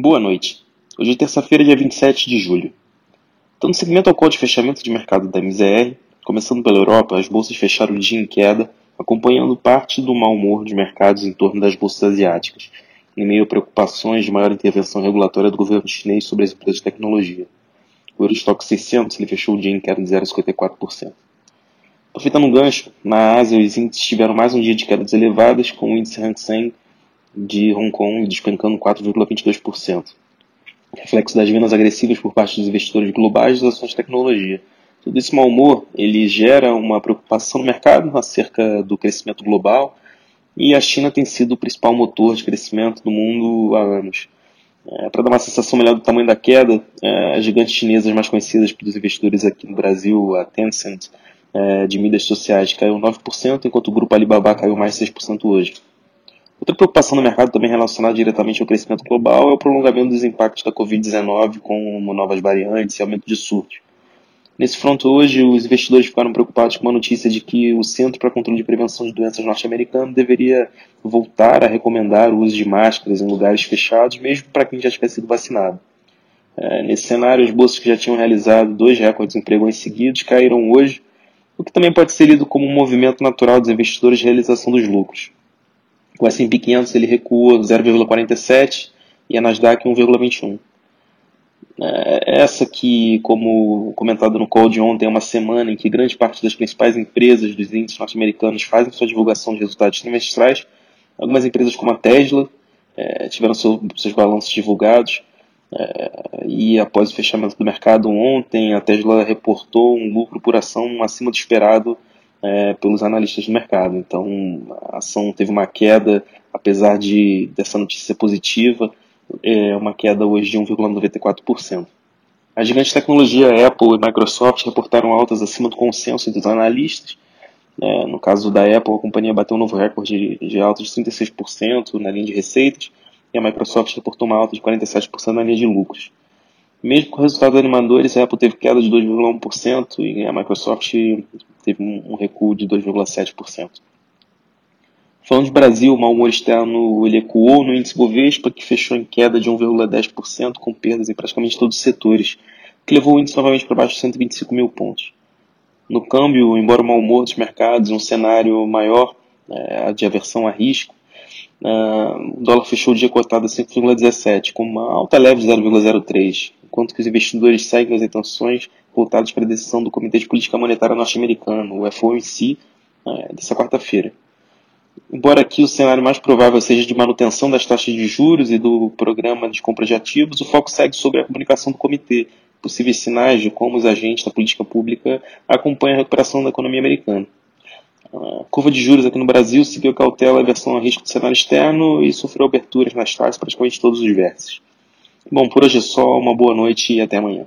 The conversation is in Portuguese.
Boa noite. Hoje é terça-feira, dia 27 de julho. Então, no segmento ao qual de fechamento de mercado da MZR, começando pela Europa, as bolsas fecharam o dia em queda, acompanhando parte do mau humor dos mercados em torno das bolsas asiáticas, em meio a preocupações de maior intervenção regulatória do governo chinês sobre as empresas de tecnologia. O Eurostock 600 ele fechou o dia em queda de 0,54%. Aproveitando um gancho, na Ásia os índices tiveram mais um dia de quedas elevadas, com o índice Hang Seng de Hong Kong despencando 4,22%. Reflexo das vendas agressivas por parte dos investidores globais das ações de tecnologia. Todo esse mau humor ele gera uma preocupação no mercado acerca do crescimento global e a China tem sido o principal motor de crescimento do mundo há anos. É, Para dar uma sensação melhor do tamanho da queda, é, as gigantes chinesas mais conhecidas pelos investidores aqui no Brasil, a Tencent, é, de mídias sociais, caiu 9%, enquanto o grupo Alibaba caiu mais 6% hoje. Outra preocupação no mercado também relacionada diretamente ao crescimento global é o prolongamento dos impactos da Covid-19 com novas variantes e aumento de surtos. Nesse fronto hoje, os investidores ficaram preocupados com a notícia de que o Centro para Controle de Prevenção de Doenças norte-americano deveria voltar a recomendar o uso de máscaras em lugares fechados, mesmo para quem já tivesse sido vacinado. É, nesse cenário, as bolsas que já tinham realizado dois recordes em pregões seguidos caíram hoje, o que também pode ser lido como um movimento natural dos investidores de realização dos lucros. O S&P 500 ele recua 0,47 e a Nasdaq 1,21. É, essa que, como comentado no call de ontem, é uma semana em que grande parte das principais empresas dos índices norte-americanos fazem sua divulgação de resultados trimestrais. Algumas empresas como a Tesla é, tiveram seu, seus balanços divulgados é, e após o fechamento do mercado ontem, a Tesla reportou um lucro por ação acima do esperado é, pelos analistas do mercado. Então, a ação teve uma queda, apesar de dessa notícia positiva, é uma queda hoje de 1,94%. As gigantes tecnologia Apple e Microsoft reportaram altas acima do consenso dos analistas. É, no caso da Apple, a companhia bateu um novo recorde de, de alta de 36% na linha de receitas, e a Microsoft reportou uma alta de 47% na linha de lucros. Mesmo com resultados animadores, a Apple teve queda de 2,1% e a Microsoft teve um recuo de 2,7%. Falando de Brasil, o mau humor externo ele ecoou no índice Bovespa, que fechou em queda de 1,10%, com perdas em praticamente todos os setores, que levou o índice novamente para baixo de 125 mil pontos. No câmbio, embora o mau humor dos mercados, um cenário maior é, de aversão a risco, Uh, o dólar fechou o dia cotado a 5,17, com uma alta leve de 0,03, enquanto que os investidores seguem as intenções voltadas para a decisão do Comitê de Política Monetária norte-americano, o FOMC, uh, dessa quarta-feira. Embora aqui o cenário mais provável seja de manutenção das taxas de juros e do programa de compra de ativos, o foco segue sobre a comunicação do comitê, possíveis sinais de como os agentes da política pública acompanham a recuperação da economia americana. A curva de juros aqui no Brasil seguiu cautela a versão a risco do cenário externo e sofreu aberturas nas taxas praticamente todos os vértices. Bom, por hoje é só, uma boa noite e até amanhã.